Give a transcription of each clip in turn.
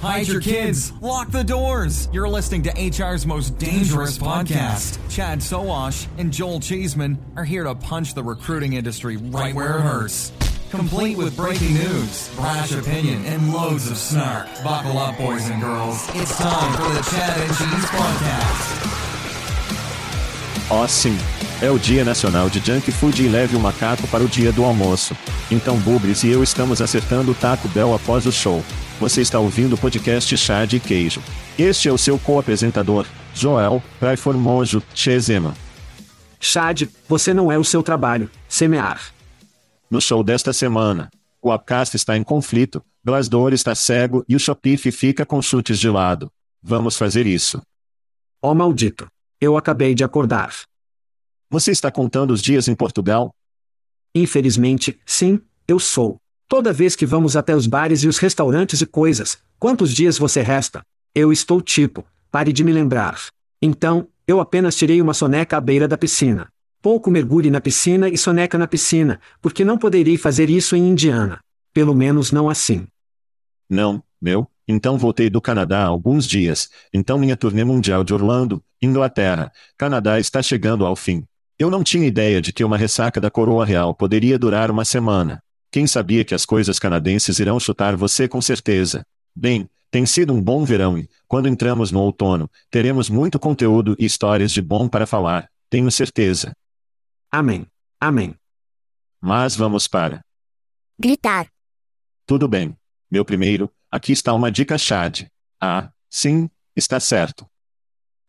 Hide your kids. Lock the doors. You're listening to HR's most dangerous podcast. Chad Soash and Joel Cheeseman are here to punch the recruiting industry right where it hurts. Complete with breaking news, brash opinion, and loads of snark. Buckle up, boys and girls. It's time for the Chad and Cheese Podcast. Oh, sim. É o Dia Nacional de Junk Food e leve o macaco para o dia do almoço. Então Bubris e eu estamos acertando o Taco Bell após o show. Você está ouvindo o podcast Chá de Queijo. Este é o seu co-apresentador, Joel Raiformojo Chezema. Chad, você não é o seu trabalho, semear. No show desta semana, o Upcast está em conflito, Glassdoor está cego e o Shopify fica com chutes de lado. Vamos fazer isso. Oh maldito. Eu acabei de acordar. Você está contando os dias em Portugal? Infelizmente, sim, eu sou. Toda vez que vamos até os bares e os restaurantes e coisas, quantos dias você resta? Eu estou tipo, pare de me lembrar. Então, eu apenas tirei uma soneca à beira da piscina. Pouco mergulhe na piscina e soneca na piscina, porque não poderei fazer isso em Indiana. Pelo menos não assim. Não, meu, então voltei do Canadá há alguns dias, então minha turnê mundial de Orlando, Inglaterra, Canadá está chegando ao fim. Eu não tinha ideia de que uma ressaca da coroa real poderia durar uma semana. Quem sabia que as coisas canadenses irão chutar você com certeza? Bem, tem sido um bom verão e, quando entramos no outono, teremos muito conteúdo e histórias de bom para falar, tenho certeza. Amém. Amém. Mas vamos para. Gritar. Tudo bem. Meu primeiro, aqui está uma dica Chad. Ah, sim, está certo.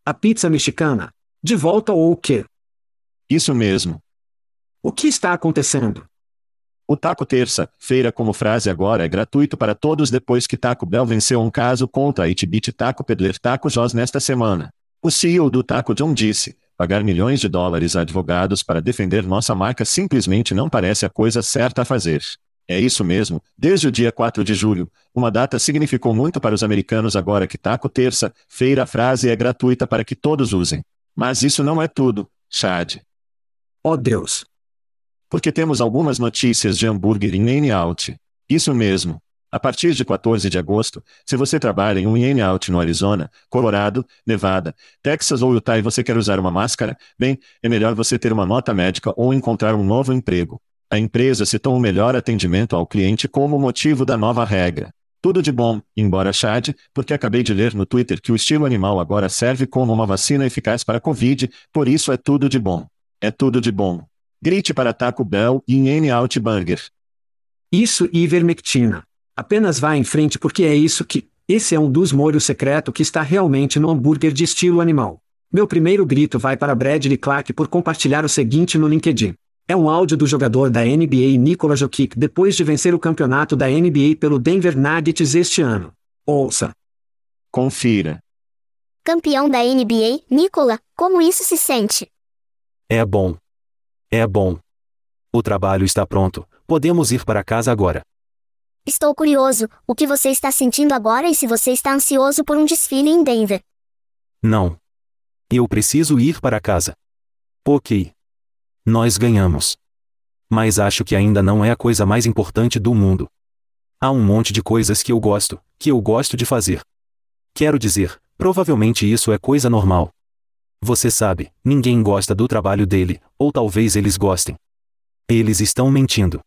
A pizza mexicana. De volta ou o quê? Isso mesmo. O que está acontecendo? O Taco Terça-feira como frase agora é gratuito para todos depois que Taco Bell venceu um caso contra a Itbit Taco Pedler Taco Jos nesta semana. O CEO do Taco John disse, pagar milhões de dólares a advogados para defender nossa marca simplesmente não parece a coisa certa a fazer. É isso mesmo, desde o dia 4 de julho, uma data significou muito para os americanos agora que Taco Terça-feira a frase é gratuita para que todos usem. Mas isso não é tudo, Chad. Oh Deus! Porque temos algumas notícias de hambúrguer em In Out. Isso mesmo. A partir de 14 de agosto, se você trabalha em um In Out no Arizona, Colorado, Nevada, Texas ou Utah e você quer usar uma máscara, bem, é melhor você ter uma nota médica ou encontrar um novo emprego. A empresa citou o melhor atendimento ao cliente como motivo da nova regra. Tudo de bom, embora Chad, porque acabei de ler no Twitter que o estilo animal agora serve como uma vacina eficaz para a Covid, por isso é tudo de bom. É tudo de bom. Grite para Taco Bell e N Out Burger. Isso e ivermectina. Apenas vá em frente porque é isso que. Esse é um dos molhos secreto que está realmente no hambúrguer de estilo animal. Meu primeiro grito vai para Bradley Clark por compartilhar o seguinte no LinkedIn. É um áudio do jogador da NBA Nikola Jokic depois de vencer o campeonato da NBA pelo Denver Nuggets este ano. Ouça. Confira. Campeão da NBA, Nicola, como isso se sente? É bom. É bom. O trabalho está pronto, podemos ir para casa agora. Estou curioso, o que você está sentindo agora e se você está ansioso por um desfile em Denver? Não. Eu preciso ir para casa. Ok. Nós ganhamos. Mas acho que ainda não é a coisa mais importante do mundo. Há um monte de coisas que eu gosto, que eu gosto de fazer. Quero dizer, provavelmente isso é coisa normal. Você sabe, ninguém gosta do trabalho dele, ou talvez eles gostem. Eles estão mentindo.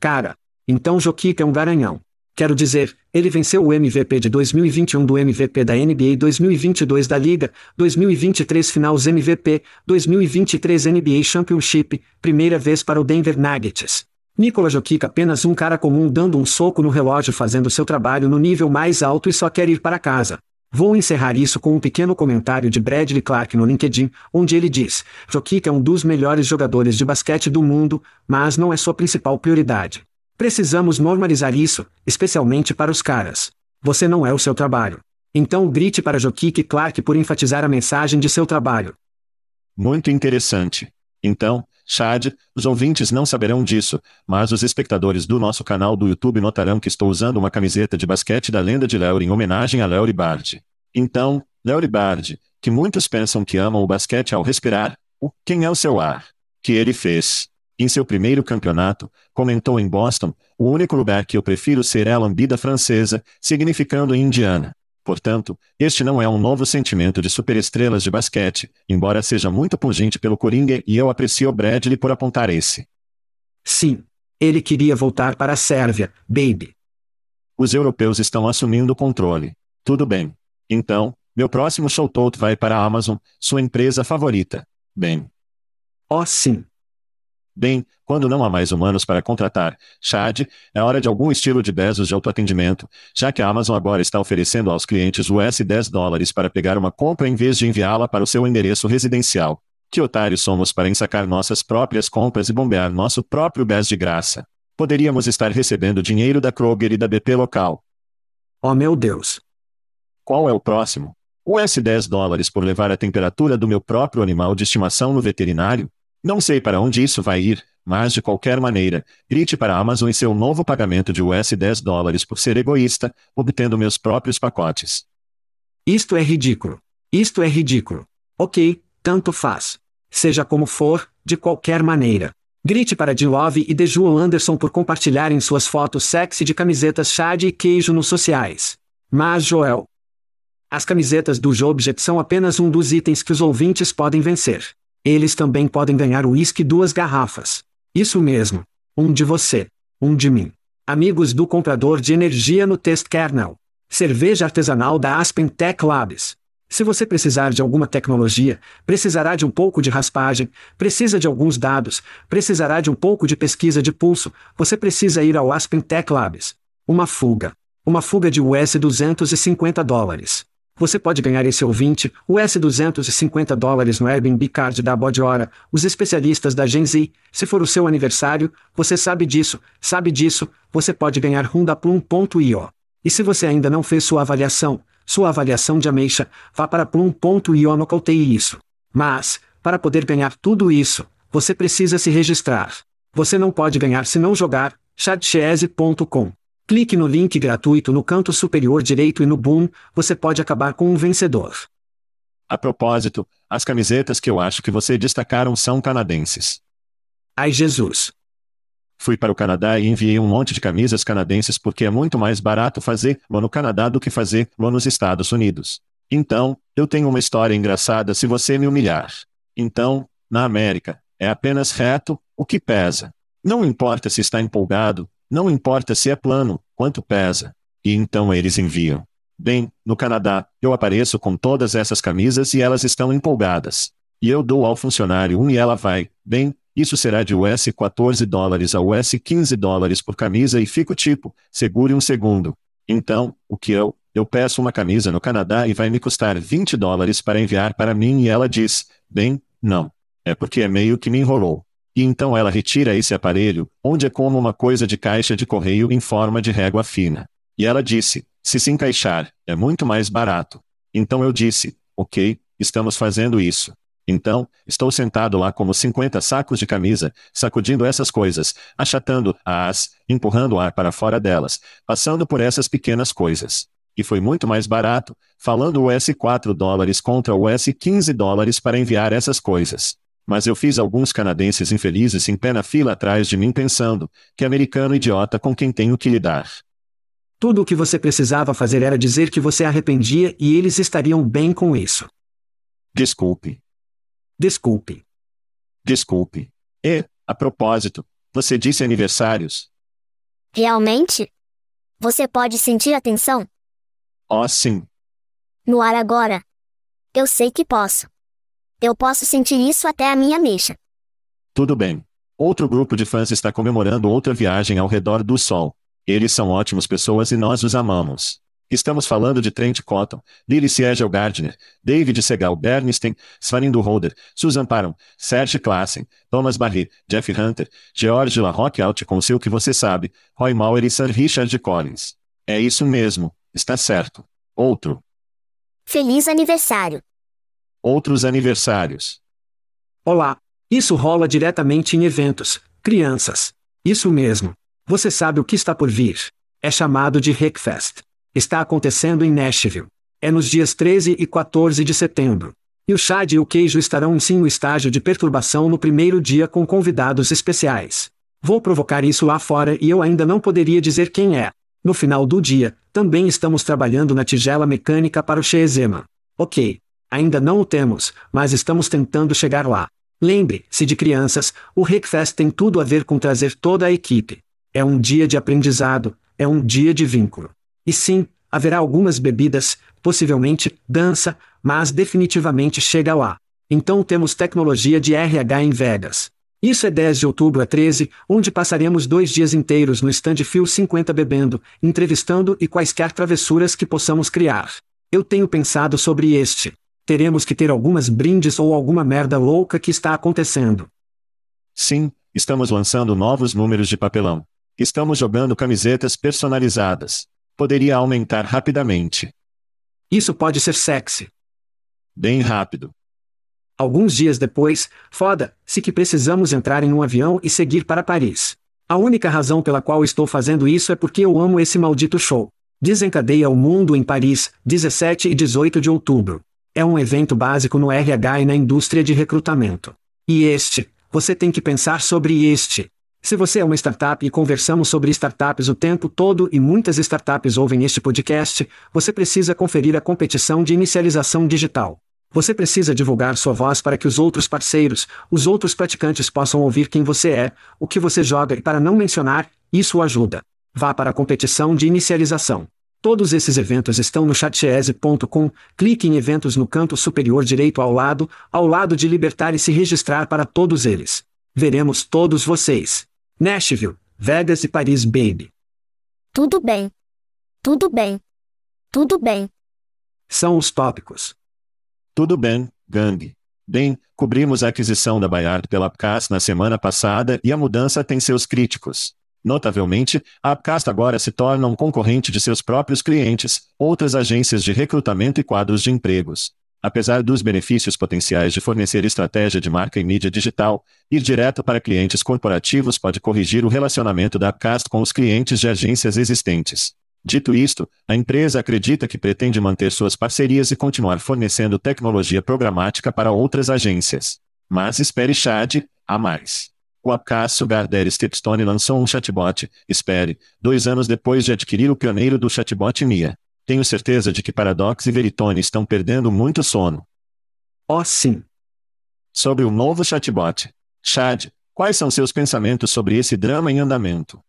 Cara, então Jokic é um garanhão. Quero dizer, ele venceu o MVP de 2021 do MVP da NBA 2022 da Liga, 2023 Finals MVP, 2023 NBA Championship, primeira vez para o Denver Nuggets. Nikola Jokic apenas um cara comum dando um soco no relógio fazendo seu trabalho no nível mais alto e só quer ir para casa. Vou encerrar isso com um pequeno comentário de Bradley Clark no LinkedIn, onde ele diz: Jokic é um dos melhores jogadores de basquete do mundo, mas não é sua principal prioridade. Precisamos normalizar isso, especialmente para os caras. Você não é o seu trabalho. Então grite para Jokic Clark por enfatizar a mensagem de seu trabalho. Muito interessante. Então, Chad, os ouvintes não saberão disso, mas os espectadores do nosso canal do YouTube notarão que estou usando uma camiseta de basquete da lenda de Larry em homenagem a Larry Bird. Então, Larry Bird, que muitos pensam que amam o basquete ao respirar, o quem é o seu ar? Que ele fez. Em seu primeiro campeonato, comentou em Boston, o único lugar que eu prefiro ser é a lambida francesa, significando Indiana. Portanto, este não é um novo sentimento de superestrelas de basquete, embora seja muito pungente pelo Coringa e eu aprecio Bradley por apontar esse. Sim. Ele queria voltar para a Sérvia, baby. Os europeus estão assumindo o controle. Tudo bem. Então, meu próximo showtout vai para a Amazon, sua empresa favorita. Bem. Oh, sim. Bem, quando não há mais humanos para contratar, Chad, é hora de algum estilo de Bezos de autoatendimento, já que a Amazon agora está oferecendo aos clientes US 10 dólares para pegar uma compra em vez de enviá-la para o seu endereço residencial. Que otários somos para ensacar nossas próprias compras e bombear nosso próprio BES de graça. Poderíamos estar recebendo dinheiro da Kroger e da BP local. Oh meu Deus. Qual é o próximo? US 10 dólares por levar a temperatura do meu próprio animal de estimação no veterinário? Não sei para onde isso vai ir, mas de qualquer maneira, grite para a Amazon e seu novo pagamento de US 10 dólares por ser egoísta, obtendo meus próprios pacotes. Isto é ridículo. Isto é ridículo. Ok, tanto faz. Seja como for, de qualquer maneira. Grite para de Love e Dejuan Anderson por compartilharem suas fotos sexy de camisetas chá e queijo nos sociais. Mas Joel. As camisetas do Jobjet são apenas um dos itens que os ouvintes podem vencer. Eles também podem ganhar uísque duas garrafas. Isso mesmo. Um de você. Um de mim. Amigos do comprador de energia no Test Kernel. Cerveja artesanal da Aspen Tech Labs. Se você precisar de alguma tecnologia, precisará de um pouco de raspagem, precisa de alguns dados, precisará de um pouco de pesquisa de pulso, você precisa ir ao Aspen Tech Labs. Uma fuga. Uma fuga de US 250 dólares. Você pode ganhar esse ouvinte, US 250 dólares no Airbnb Card da Hora, os especialistas da Gen Z. Se for o seu aniversário, você sabe disso, sabe disso, você pode ganhar rundaplum.io. E se você ainda não fez sua avaliação, sua avaliação de ameixa, vá para plum.io nocautei isso. Mas, para poder ganhar tudo isso, você precisa se registrar. Você não pode ganhar se não jogar, chatchese.com. Clique no link gratuito no canto superior direito e no Boom, você pode acabar com um vencedor. A propósito, as camisetas que eu acho que você destacaram são canadenses. Ai Jesus! Fui para o Canadá e enviei um monte de camisas canadenses porque é muito mais barato fazer lá no Canadá do que fazer lá nos Estados Unidos. Então, eu tenho uma história engraçada se você me humilhar. Então, na América, é apenas reto, o que pesa. Não importa se está empolgado, não importa se é plano, quanto pesa. E então eles enviam. Bem, no Canadá, eu apareço com todas essas camisas e elas estão empolgadas. E eu dou ao funcionário um e ela vai, bem, isso será de US 14 dólares a US 15 dólares por camisa e fico tipo, segure um segundo. Então, o que eu, eu peço uma camisa no Canadá e vai me custar 20 dólares para enviar para mim e ela diz, bem, não. É porque é meio que me enrolou. E então ela retira esse aparelho, onde é como uma coisa de caixa de correio em forma de régua fina. E ela disse: se se encaixar, é muito mais barato. Então eu disse: Ok, estamos fazendo isso. Então, estou sentado lá como 50 sacos de camisa, sacudindo essas coisas, achatando-as, empurrando o ar para fora delas, passando por essas pequenas coisas. E foi muito mais barato, falando US 4 dólares contra US 15 dólares para enviar essas coisas. Mas eu fiz alguns canadenses infelizes em pé na fila atrás de mim pensando, que americano idiota com quem tenho que lidar. Tudo o que você precisava fazer era dizer que você arrependia e eles estariam bem com isso. Desculpe. Desculpe. Desculpe. E, a propósito, você disse aniversários? Realmente? Você pode sentir a tensão? Oh, sim. No ar agora. Eu sei que posso. Eu posso sentir isso até a minha mecha. Tudo bem. Outro grupo de fãs está comemorando outra viagem ao redor do Sol. Eles são ótimas pessoas e nós os amamos. Estamos falando de Trent Cotton, Lily Siegel Gardner, David Segal Bernstein, Svarindo Holder, Susan Paron, Serge Klassen, Thomas Barry, Jeff Hunter, George LaRocque Alt com seu que você sabe, Roy Mauer e Sir Richard Collins. É isso mesmo, está certo. Outro. Feliz aniversário. Outros aniversários. Olá. Isso rola diretamente em eventos, crianças. Isso mesmo. Você sabe o que está por vir. É chamado de Hackfest. Está acontecendo em Nashville. É nos dias 13 e 14 de setembro. E o Chad e o Queijo estarão sim no estágio de perturbação no primeiro dia com convidados especiais. Vou provocar isso lá fora e eu ainda não poderia dizer quem é. No final do dia, também estamos trabalhando na tigela mecânica para o Shezema. Ok. Ainda não o temos, mas estamos tentando chegar lá. Lembre-se de crianças, o Hackfest tem tudo a ver com trazer toda a equipe. É um dia de aprendizado, é um dia de vínculo. E sim, haverá algumas bebidas, possivelmente dança, mas definitivamente chega lá. Então temos tecnologia de RH em Vegas. Isso é 10 de outubro a 13, onde passaremos dois dias inteiros no stand Fio 50 bebendo, entrevistando e quaisquer travessuras que possamos criar. Eu tenho pensado sobre este. Teremos que ter algumas brindes ou alguma merda louca que está acontecendo. Sim, estamos lançando novos números de papelão. Estamos jogando camisetas personalizadas poderia aumentar rapidamente. Isso pode ser sexy. Bem rápido. Alguns dias depois, foda-se que precisamos entrar em um avião e seguir para Paris. A única razão pela qual estou fazendo isso é porque eu amo esse maldito show. Desencadeia o mundo em Paris, 17 e 18 de outubro. É um evento básico no RH e na indústria de recrutamento. E este, você tem que pensar sobre este. Se você é uma startup e conversamos sobre startups o tempo todo e muitas startups ouvem este podcast, você precisa conferir a competição de inicialização digital. Você precisa divulgar sua voz para que os outros parceiros, os outros praticantes possam ouvir quem você é, o que você joga e para não mencionar, isso ajuda. Vá para a competição de inicialização. Todos esses eventos estão no chatchese.com. Clique em eventos no canto superior direito ao lado, ao lado de libertar e se registrar para todos eles. Veremos todos vocês. Nashville, Vegas e Paris, baby. Tudo bem. Tudo bem. Tudo bem. São os tópicos. Tudo bem, Gang. Bem, cobrimos a aquisição da Bayard pela Upcast na semana passada e a mudança tem seus críticos. Notavelmente, a Upcast agora se torna um concorrente de seus próprios clientes, outras agências de recrutamento e quadros de empregos. Apesar dos benefícios potenciais de fornecer estratégia de marca e mídia digital, ir direto para clientes corporativos pode corrigir o relacionamento da Upcast com os clientes de agências existentes. Dito isto, a empresa acredita que pretende manter suas parcerias e continuar fornecendo tecnologia programática para outras agências. Mas espere Chad, a mais. O Upcast Gardner Stepstone lançou um chatbot, espere, dois anos depois de adquirir o pioneiro do chatbot Mia. Tenho certeza de que Paradox e Veritone estão perdendo muito sono. Oh, sim. Sobre o novo chatbot. Chad, quais são seus pensamentos sobre esse drama em andamento?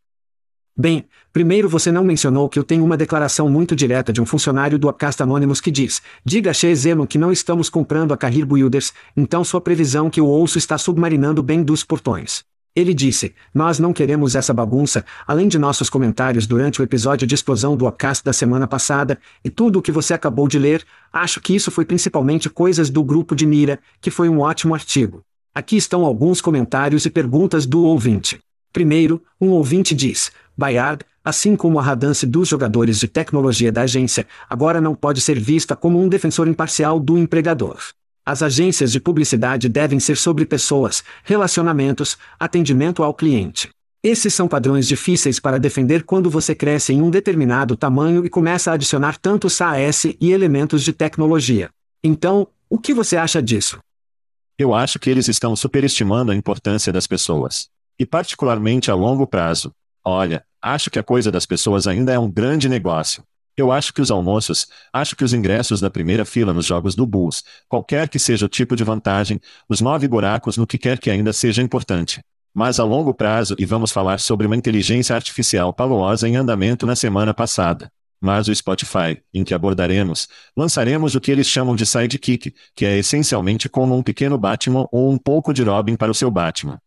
Bem, primeiro você não mencionou que eu tenho uma declaração muito direta de um funcionário do Upcast Anonymous que diz: Diga a Shezemo que não estamos comprando a Carrir Builders, então sua previsão que o ouço está submarinando bem dos portões. Ele disse: Nós não queremos essa bagunça, além de nossos comentários durante o episódio de explosão do Upcast da semana passada, e tudo o que você acabou de ler, acho que isso foi principalmente coisas do grupo de Mira, que foi um ótimo artigo. Aqui estão alguns comentários e perguntas do ouvinte. Primeiro, um ouvinte diz: Bayard, Assim como a radance dos jogadores de tecnologia da agência, agora não pode ser vista como um defensor imparcial do empregador. As agências de publicidade devem ser sobre pessoas, relacionamentos, atendimento ao cliente. Esses são padrões difíceis para defender quando você cresce em um determinado tamanho e começa a adicionar tanto SaaS e elementos de tecnologia. Então, o que você acha disso? Eu acho que eles estão superestimando a importância das pessoas. E particularmente a longo prazo. Olha, acho que a coisa das pessoas ainda é um grande negócio. Eu acho que os almoços, acho que os ingressos da primeira fila nos jogos do Bulls, qualquer que seja o tipo de vantagem, os nove buracos no que quer que ainda seja importante. Mas a longo prazo, e vamos falar sobre uma inteligência artificial pavorosa em andamento na semana passada. Mas o Spotify, em que abordaremos, lançaremos o que eles chamam de sidekick, que é essencialmente como um pequeno Batman ou um pouco de Robin para o seu Batman.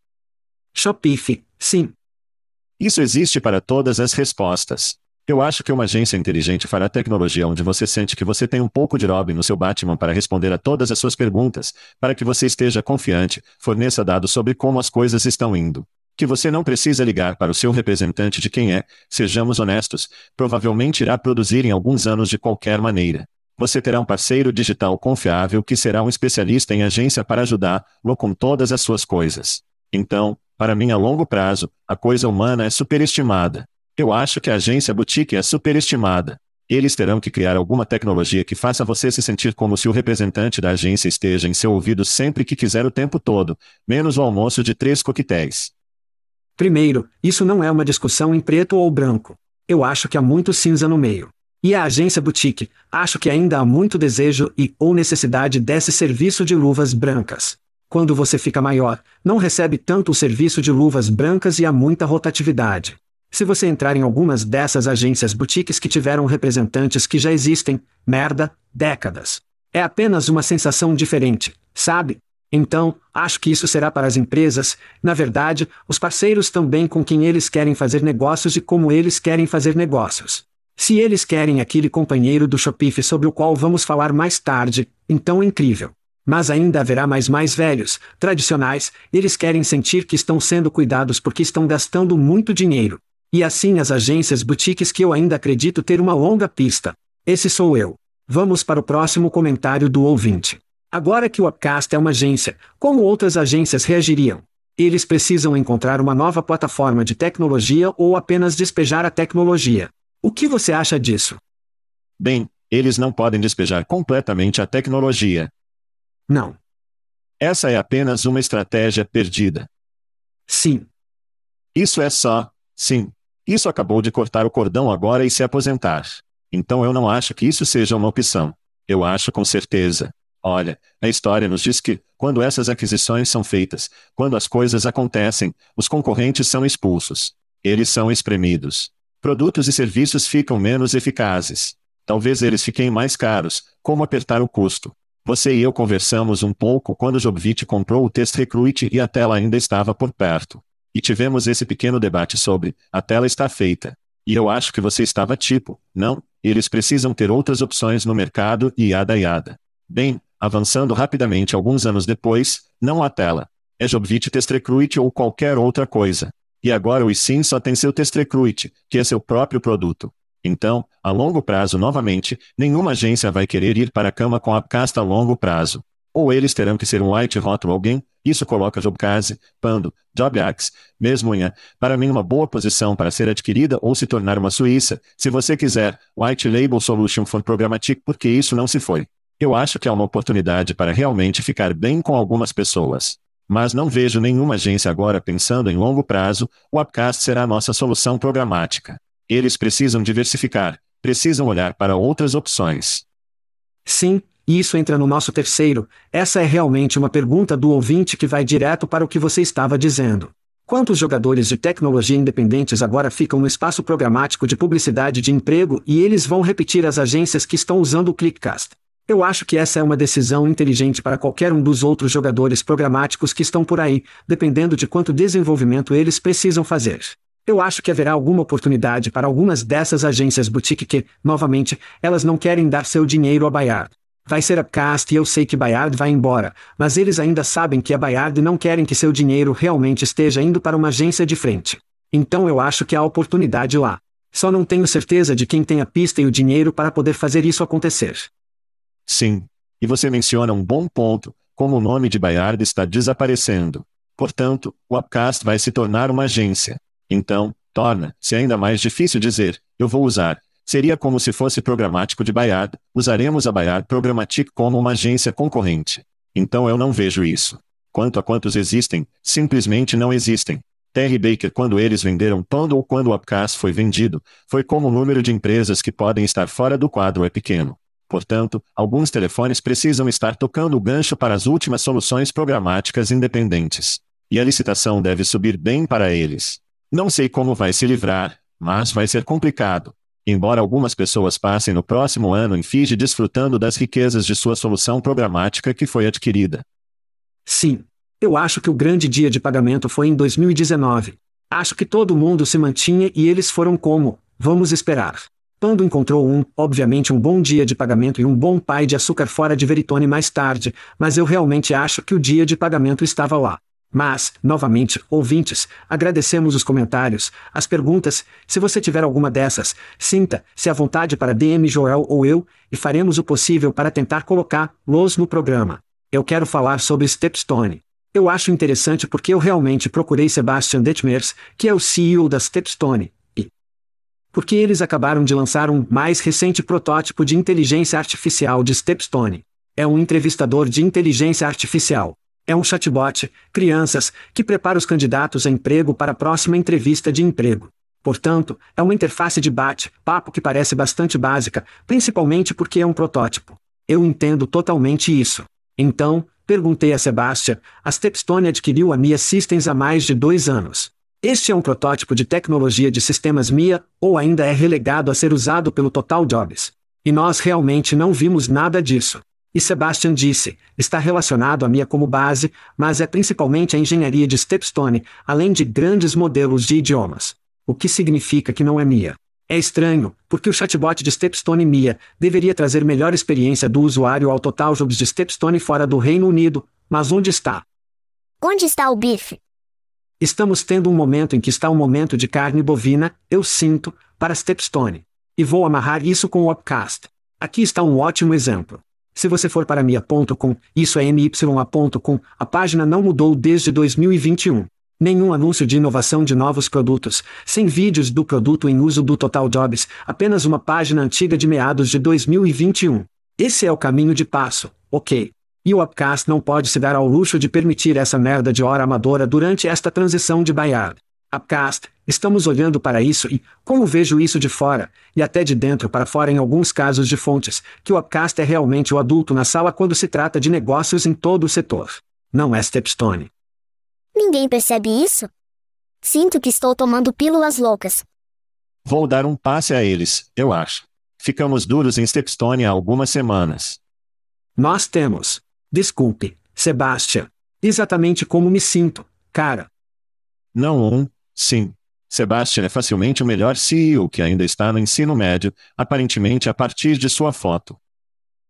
Shopify, sim. Isso existe para todas as respostas. Eu acho que uma agência inteligente fará tecnologia onde você sente que você tem um pouco de Robin no seu Batman para responder a todas as suas perguntas, para que você esteja confiante, forneça dados sobre como as coisas estão indo. Que você não precisa ligar para o seu representante de quem é, sejamos honestos, provavelmente irá produzir em alguns anos de qualquer maneira. Você terá um parceiro digital confiável que será um especialista em agência para ajudá-lo com todas as suas coisas. Então, para mim a longo prazo, a coisa humana é superestimada. Eu acho que a agência boutique é superestimada. Eles terão que criar alguma tecnologia que faça você se sentir como se o representante da agência esteja em seu ouvido sempre que quiser o tempo todo, menos o almoço de três coquetéis. Primeiro, isso não é uma discussão em preto ou branco. Eu acho que há muito cinza no meio. E a agência boutique, acho que ainda há muito desejo e ou necessidade desse serviço de luvas brancas. Quando você fica maior, não recebe tanto o serviço de luvas brancas e há muita rotatividade. Se você entrar em algumas dessas agências boutiques que tiveram representantes que já existem, merda, décadas. É apenas uma sensação diferente, sabe? Então, acho que isso será para as empresas, na verdade, os parceiros também com quem eles querem fazer negócios e como eles querem fazer negócios. Se eles querem aquele companheiro do Shopify sobre o qual vamos falar mais tarde, então incrível. Mas ainda haverá mais mais velhos, tradicionais, eles querem sentir que estão sendo cuidados porque estão gastando muito dinheiro. E assim as agências boutiques que eu ainda acredito ter uma longa pista. Esse sou eu. Vamos para o próximo comentário do ouvinte. Agora que o Upcast é uma agência, como outras agências reagiriam? Eles precisam encontrar uma nova plataforma de tecnologia ou apenas despejar a tecnologia. O que você acha disso? Bem, eles não podem despejar completamente a tecnologia. Não. Essa é apenas uma estratégia perdida. Sim. Isso é só, sim, isso acabou de cortar o cordão agora e se aposentar. Então eu não acho que isso seja uma opção. Eu acho com certeza. Olha, a história nos diz que, quando essas aquisições são feitas, quando as coisas acontecem, os concorrentes são expulsos. Eles são espremidos. Produtos e serviços ficam menos eficazes. Talvez eles fiquem mais caros, como apertar o custo. Você e eu conversamos um pouco quando Jobvit comprou o Test Recruit e a tela ainda estava por perto. E tivemos esse pequeno debate sobre: a tela está feita. E eu acho que você estava tipo: não, eles precisam ter outras opções no mercado e yada yada. Bem, avançando rapidamente alguns anos depois, não a tela. É Jobvit Test Recruit ou qualquer outra coisa. E agora o Sim só tem seu Test Recruit, que é seu próprio produto. Então, a longo prazo novamente, nenhuma agência vai querer ir para a cama com a casta a longo prazo. Ou eles terão que ser um white hot ou alguém, isso coloca Jobcase, Pando, JobAx, mesmo em para mim uma boa posição para ser adquirida ou se tornar uma Suíça, se você quiser, White Label Solution for Programmatic porque isso não se foi. Eu acho que é uma oportunidade para realmente ficar bem com algumas pessoas. Mas não vejo nenhuma agência agora pensando em longo prazo, o Upcast será a nossa solução programática. Eles precisam diversificar, precisam olhar para outras opções. Sim, e isso entra no nosso terceiro. Essa é realmente uma pergunta do ouvinte que vai direto para o que você estava dizendo. Quantos jogadores de tecnologia independentes agora ficam no espaço programático de publicidade de emprego e eles vão repetir as agências que estão usando o Clickcast? Eu acho que essa é uma decisão inteligente para qualquer um dos outros jogadores programáticos que estão por aí, dependendo de quanto desenvolvimento eles precisam fazer. Eu acho que haverá alguma oportunidade para algumas dessas agências boutique que, novamente, elas não querem dar seu dinheiro a Bayard. Vai ser Upcast e eu sei que Bayard vai embora, mas eles ainda sabem que a Bayard não querem que seu dinheiro realmente esteja indo para uma agência de frente. Então eu acho que há oportunidade lá. Só não tenho certeza de quem tem a pista e o dinheiro para poder fazer isso acontecer. Sim. E você menciona um bom ponto, como o nome de Bayard está desaparecendo. Portanto, o Upcast vai se tornar uma agência. Então, torna-se ainda mais difícil dizer, eu vou usar. Seria como se fosse programático de Bayard, usaremos a Bayard Programmatic como uma agência concorrente. Então eu não vejo isso. Quanto a quantos existem, simplesmente não existem. Terry Baker quando eles venderam Pando ou quando o Upcast foi vendido, foi como o número de empresas que podem estar fora do quadro é pequeno. Portanto, alguns telefones precisam estar tocando o gancho para as últimas soluções programáticas independentes. E a licitação deve subir bem para eles. Não sei como vai se livrar, mas vai ser complicado. Embora algumas pessoas passem no próximo ano em Fiji desfrutando das riquezas de sua solução programática que foi adquirida. Sim. Eu acho que o grande dia de pagamento foi em 2019. Acho que todo mundo se mantinha e eles foram como, vamos esperar. Pando encontrou um, obviamente um bom dia de pagamento e um bom pai de açúcar fora de Veritone mais tarde, mas eu realmente acho que o dia de pagamento estava lá. Mas, novamente, ouvintes, agradecemos os comentários, as perguntas, se você tiver alguma dessas, sinta-se à vontade para DM Joel ou eu, e faremos o possível para tentar colocá-los no programa. Eu quero falar sobre Stepstone. Eu acho interessante porque eu realmente procurei Sebastian Detmers, que é o CEO da Stepstone, e porque eles acabaram de lançar um mais recente protótipo de inteligência artificial de Stepstone. É um entrevistador de inteligência artificial. É um chatbot, crianças, que prepara os candidatos a emprego para a próxima entrevista de emprego. Portanto, é uma interface de bate-papo que parece bastante básica, principalmente porque é um protótipo. Eu entendo totalmente isso. Então, perguntei a Sebastian, a Stepstone adquiriu a Mia Systems há mais de dois anos. Este é um protótipo de tecnologia de sistemas Mia, ou ainda é relegado a ser usado pelo Total Jobs. E nós realmente não vimos nada disso. E Sebastian disse, está relacionado a Mia como base, mas é principalmente a engenharia de Stepstone, além de grandes modelos de idiomas. O que significa que não é Mia. É estranho, porque o chatbot de Stepstone Mia deveria trazer melhor experiência do usuário ao Total Jobs de Stepstone fora do Reino Unido, mas onde está? Onde está o bife? Estamos tendo um momento em que está um momento de carne bovina, eu sinto, para Stepstone. E vou amarrar isso com o Upcast. Aqui está um ótimo exemplo. Se você for para mia.com, isso é mya.com, a página não mudou desde 2021. Nenhum anúncio de inovação de novos produtos, sem vídeos do produto em uso do Total Jobs, apenas uma página antiga de meados de 2021. Esse é o caminho de passo, ok? E o Upcast não pode se dar ao luxo de permitir essa merda de hora amadora durante esta transição de Bayard. Upcast, estamos olhando para isso e, como vejo isso de fora, e até de dentro para fora em alguns casos de fontes, que o Upcast é realmente o adulto na sala quando se trata de negócios em todo o setor. Não é Stepstone. Ninguém percebe isso? Sinto que estou tomando pílulas loucas. Vou dar um passe a eles, eu acho. Ficamos duros em Stepstone há algumas semanas. Nós temos. Desculpe, Sebastian. Exatamente como me sinto, cara. Não um, Sim. Sebastian é facilmente o melhor CEO que ainda está no ensino médio, aparentemente a partir de sua foto.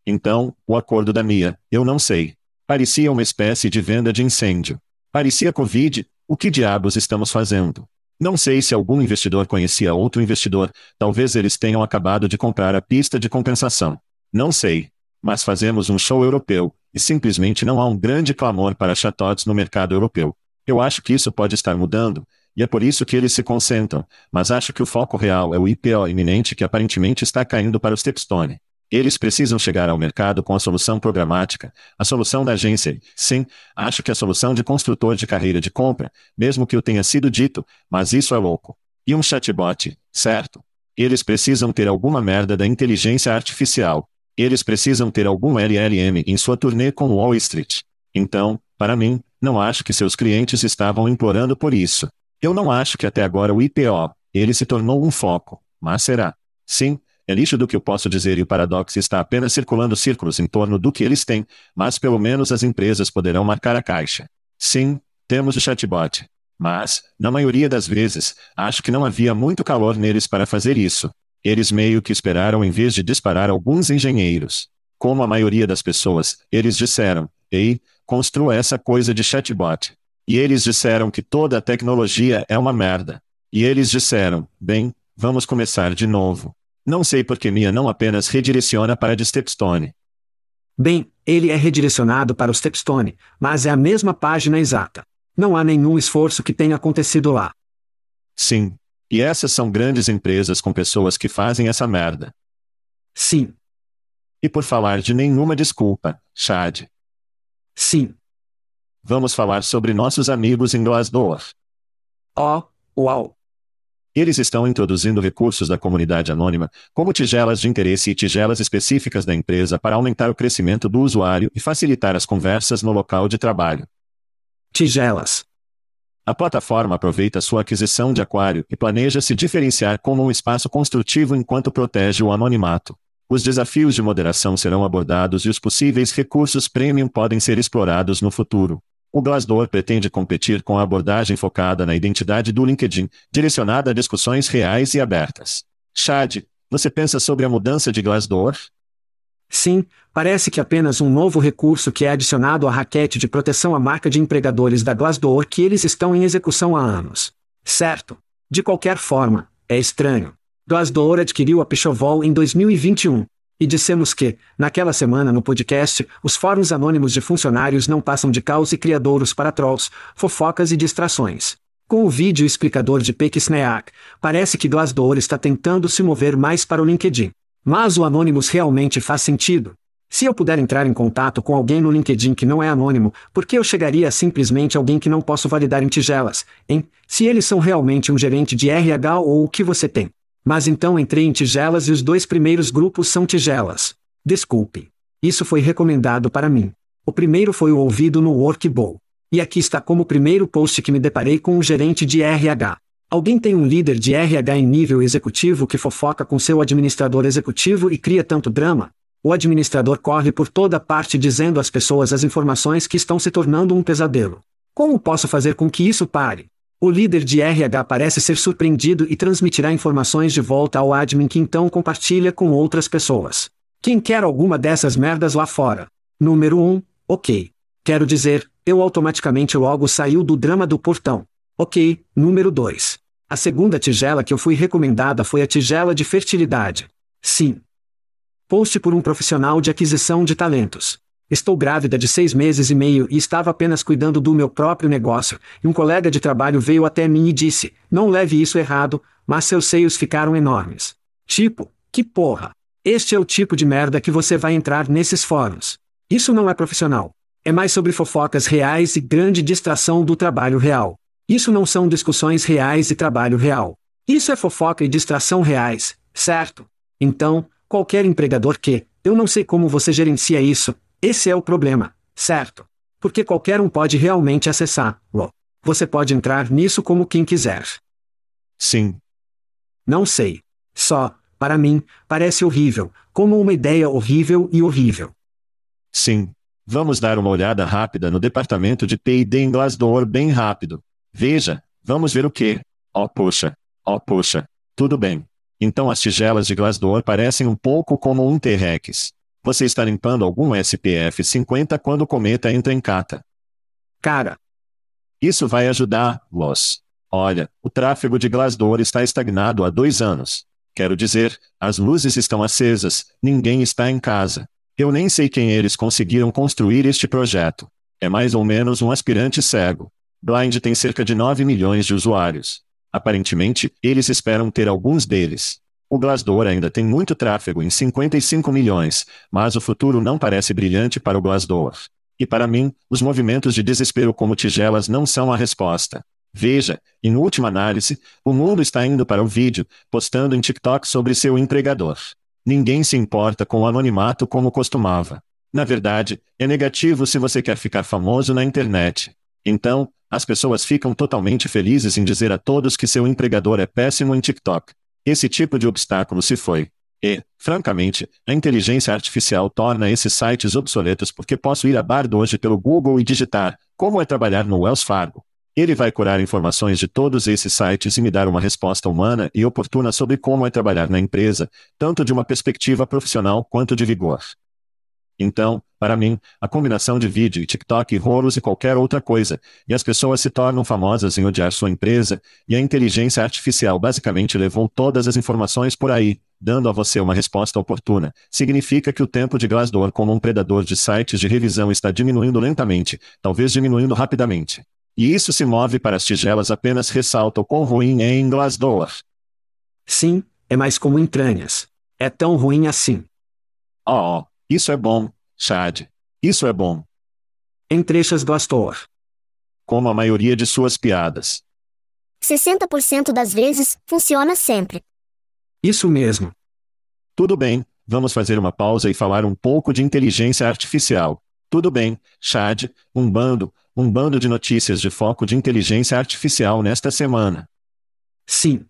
Então, o acordo da Mia, eu não sei. Parecia uma espécie de venda de incêndio. Parecia Covid, o que diabos estamos fazendo? Não sei se algum investidor conhecia outro investidor, talvez eles tenham acabado de comprar a pista de compensação. Não sei. Mas fazemos um show europeu, e simplesmente não há um grande clamor para chatots no mercado europeu. Eu acho que isso pode estar mudando, e é por isso que eles se concentram, mas acho que o foco real é o IPO iminente que aparentemente está caindo para o Stepstone. Eles precisam chegar ao mercado com a solução programática, a solução da agência. Sim, acho que a solução de construtor de carreira de compra, mesmo que eu tenha sido dito, mas isso é louco. E um chatbot, certo? Eles precisam ter alguma merda da inteligência artificial. Eles precisam ter algum LLM em sua turnê com Wall Street. Então, para mim, não acho que seus clientes estavam implorando por isso. Eu não acho que até agora o IPO, ele se tornou um foco, mas será. Sim, é lixo do que eu posso dizer e o paradoxo está apenas circulando círculos em torno do que eles têm, mas pelo menos as empresas poderão marcar a caixa. Sim, temos o chatbot. Mas, na maioria das vezes, acho que não havia muito calor neles para fazer isso. Eles meio que esperaram em vez de disparar alguns engenheiros. Como a maioria das pessoas, eles disseram: Ei, construa essa coisa de chatbot. E eles disseram que toda a tecnologia é uma merda. E eles disseram: bem, Vamos começar de novo. Não sei por que Mia não apenas redireciona para de Stepstone. Bem, ele é redirecionado para o Stepstone, mas é a mesma página exata. Não há nenhum esforço que tenha acontecido lá. Sim. E essas são grandes empresas com pessoas que fazem essa merda. Sim. E por falar de nenhuma desculpa, Chad. Sim. Vamos falar sobre nossos amigos em Glassdoor. Oh, uau. Eles estão introduzindo recursos da comunidade anônima, como tigelas de interesse e tigelas específicas da empresa para aumentar o crescimento do usuário e facilitar as conversas no local de trabalho. Tigelas. A plataforma aproveita sua aquisição de aquário e planeja se diferenciar como um espaço construtivo enquanto protege o anonimato. Os desafios de moderação serão abordados e os possíveis recursos premium podem ser explorados no futuro. O Glassdoor pretende competir com a abordagem focada na identidade do LinkedIn, direcionada a discussões reais e abertas. Chad, você pensa sobre a mudança de Glassdoor? Sim, parece que apenas um novo recurso que é adicionado à raquete de proteção à marca de empregadores da Glassdoor que eles estão em execução há anos. Certo. De qualquer forma, é estranho. Glassdoor adquiriu a Pichovol em 2021. E dissemos que, naquela semana no podcast, os fóruns anônimos de funcionários não passam de caos e criadouros para trolls, fofocas e distrações. Com o vídeo explicador de Peck Snack, parece que Glassdoor está tentando se mover mais para o LinkedIn. Mas o Anonymous realmente faz sentido. Se eu puder entrar em contato com alguém no LinkedIn que não é anônimo, por que eu chegaria a simplesmente alguém que não posso validar em tigelas, hein? Se eles são realmente um gerente de RH ou o que você tem. Mas então entrei em tigelas e os dois primeiros grupos são tigelas. Desculpe. Isso foi recomendado para mim. O primeiro foi o ouvido no Workball. E aqui está como primeiro post que me deparei com um gerente de RH. Alguém tem um líder de RH em nível executivo que fofoca com seu administrador executivo e cria tanto drama? O administrador corre por toda parte dizendo às pessoas as informações que estão se tornando um pesadelo. Como posso fazer com que isso pare? O líder de RH parece ser surpreendido e transmitirá informações de volta ao admin que então compartilha com outras pessoas. Quem quer alguma dessas merdas lá fora? Número 1, um, ok. Quero dizer, eu automaticamente logo saiu do drama do portão. Ok, número 2. A segunda tigela que eu fui recomendada foi a tigela de fertilidade. Sim. Post por um profissional de aquisição de talentos. Estou grávida de seis meses e meio e estava apenas cuidando do meu próprio negócio, e um colega de trabalho veio até mim e disse: Não leve isso errado, mas seus seios ficaram enormes. Tipo, que porra! Este é o tipo de merda que você vai entrar nesses fóruns. Isso não é profissional. É mais sobre fofocas reais e grande distração do trabalho real. Isso não são discussões reais e trabalho real. Isso é fofoca e distração reais, certo? Então, qualquer empregador que, eu não sei como você gerencia isso, esse é o problema, certo? Porque qualquer um pode realmente acessar. -lo. Você pode entrar nisso como quem quiser. Sim. Não sei. Só, para mim, parece horrível, como uma ideia horrível e horrível. Sim. Vamos dar uma olhada rápida no departamento de P&D em Glassdoor bem rápido. Veja, vamos ver o que. Oh poxa. Oh poxa. Tudo bem. Então as tigelas de Glassdoor parecem um pouco como um T-Rex. Você está limpando algum SPF 50 quando o cometa entra em cata. Cara. Isso vai ajudar, Los. Olha, o tráfego de Glassdoor está estagnado há dois anos. Quero dizer, as luzes estão acesas, ninguém está em casa. Eu nem sei quem eles conseguiram construir este projeto. É mais ou menos um aspirante cego. Blind tem cerca de 9 milhões de usuários. Aparentemente, eles esperam ter alguns deles. O Glassdoor ainda tem muito tráfego em 55 milhões, mas o futuro não parece brilhante para o Glassdoor. E para mim, os movimentos de desespero como tigelas não são a resposta. Veja, em última análise, o mundo está indo para o vídeo, postando em TikTok sobre seu empregador. Ninguém se importa com o anonimato como costumava. Na verdade, é negativo se você quer ficar famoso na internet. Então, as pessoas ficam totalmente felizes em dizer a todos que seu empregador é péssimo em TikTok. Esse tipo de obstáculo se foi. E, francamente, a inteligência artificial torna esses sites obsoletos porque posso ir a Bard hoje pelo Google e digitar como é trabalhar no Wells Fargo. Ele vai curar informações de todos esses sites e me dar uma resposta humana e oportuna sobre como é trabalhar na empresa, tanto de uma perspectiva profissional quanto de vigor. Então, Para mim, a combinação de vídeo e TikTok e rolos e qualquer outra coisa, e as pessoas se tornam famosas em odiar sua empresa, e a inteligência artificial basicamente levou todas as informações por aí, dando a você uma resposta oportuna, significa que o tempo de Glassdoor como um predador de sites de revisão está diminuindo lentamente, talvez diminuindo rapidamente. E isso se move para as tigelas apenas ressalta o quão ruim é em Glassdoor. Sim, é mais como entranhas. É tão ruim assim. Oh, isso é bom, Chad. Isso é bom. Entrechas Glassdoor. Como a maioria de suas piadas. 60% das vezes, funciona sempre. Isso mesmo. Tudo bem, vamos fazer uma pausa e falar um pouco de inteligência artificial. Tudo bem, Chad, um bando, um bando de notícias de foco de inteligência artificial nesta semana. Sim.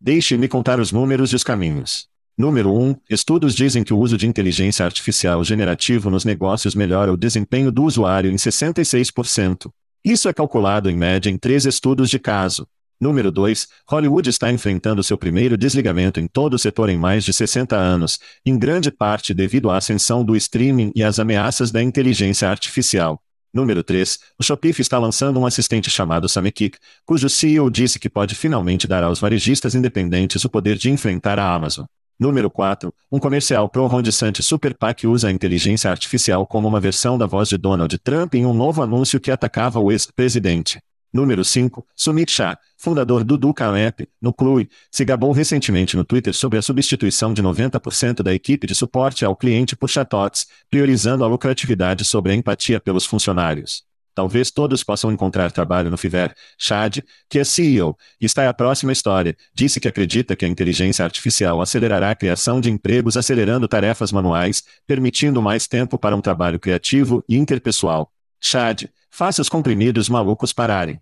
Deixe-me contar os números e os caminhos. Número 1. Estudos dizem que o uso de inteligência artificial generativo nos negócios melhora o desempenho do usuário em 66%. Isso é calculado em média em três estudos de caso. Número 2. Hollywood está enfrentando seu primeiro desligamento em todo o setor em mais de 60 anos, em grande parte devido à ascensão do streaming e às ameaças da inteligência artificial. Número 3. O Shopify está lançando um assistente chamado Samekick, cujo CEO disse que pode finalmente dar aos varejistas independentes o poder de enfrentar a Amazon. Número 4. Um comercial pro Ron DeSantis Super PAC usa a inteligência artificial como uma versão da voz de Donald Trump em um novo anúncio que atacava o ex-presidente. Número 5. Sumit Shah, fundador do Duca App, no Clue, se gabou recentemente no Twitter sobre a substituição de 90% da equipe de suporte ao cliente por chatots, priorizando a lucratividade sobre a empatia pelos funcionários. Talvez todos possam encontrar trabalho no Fiverr. Chad, que é CEO, e está a próxima história, disse que acredita que a inteligência artificial acelerará a criação de empregos acelerando tarefas manuais, permitindo mais tempo para um trabalho criativo e interpessoal. Chad, faça os comprimidos malucos pararem.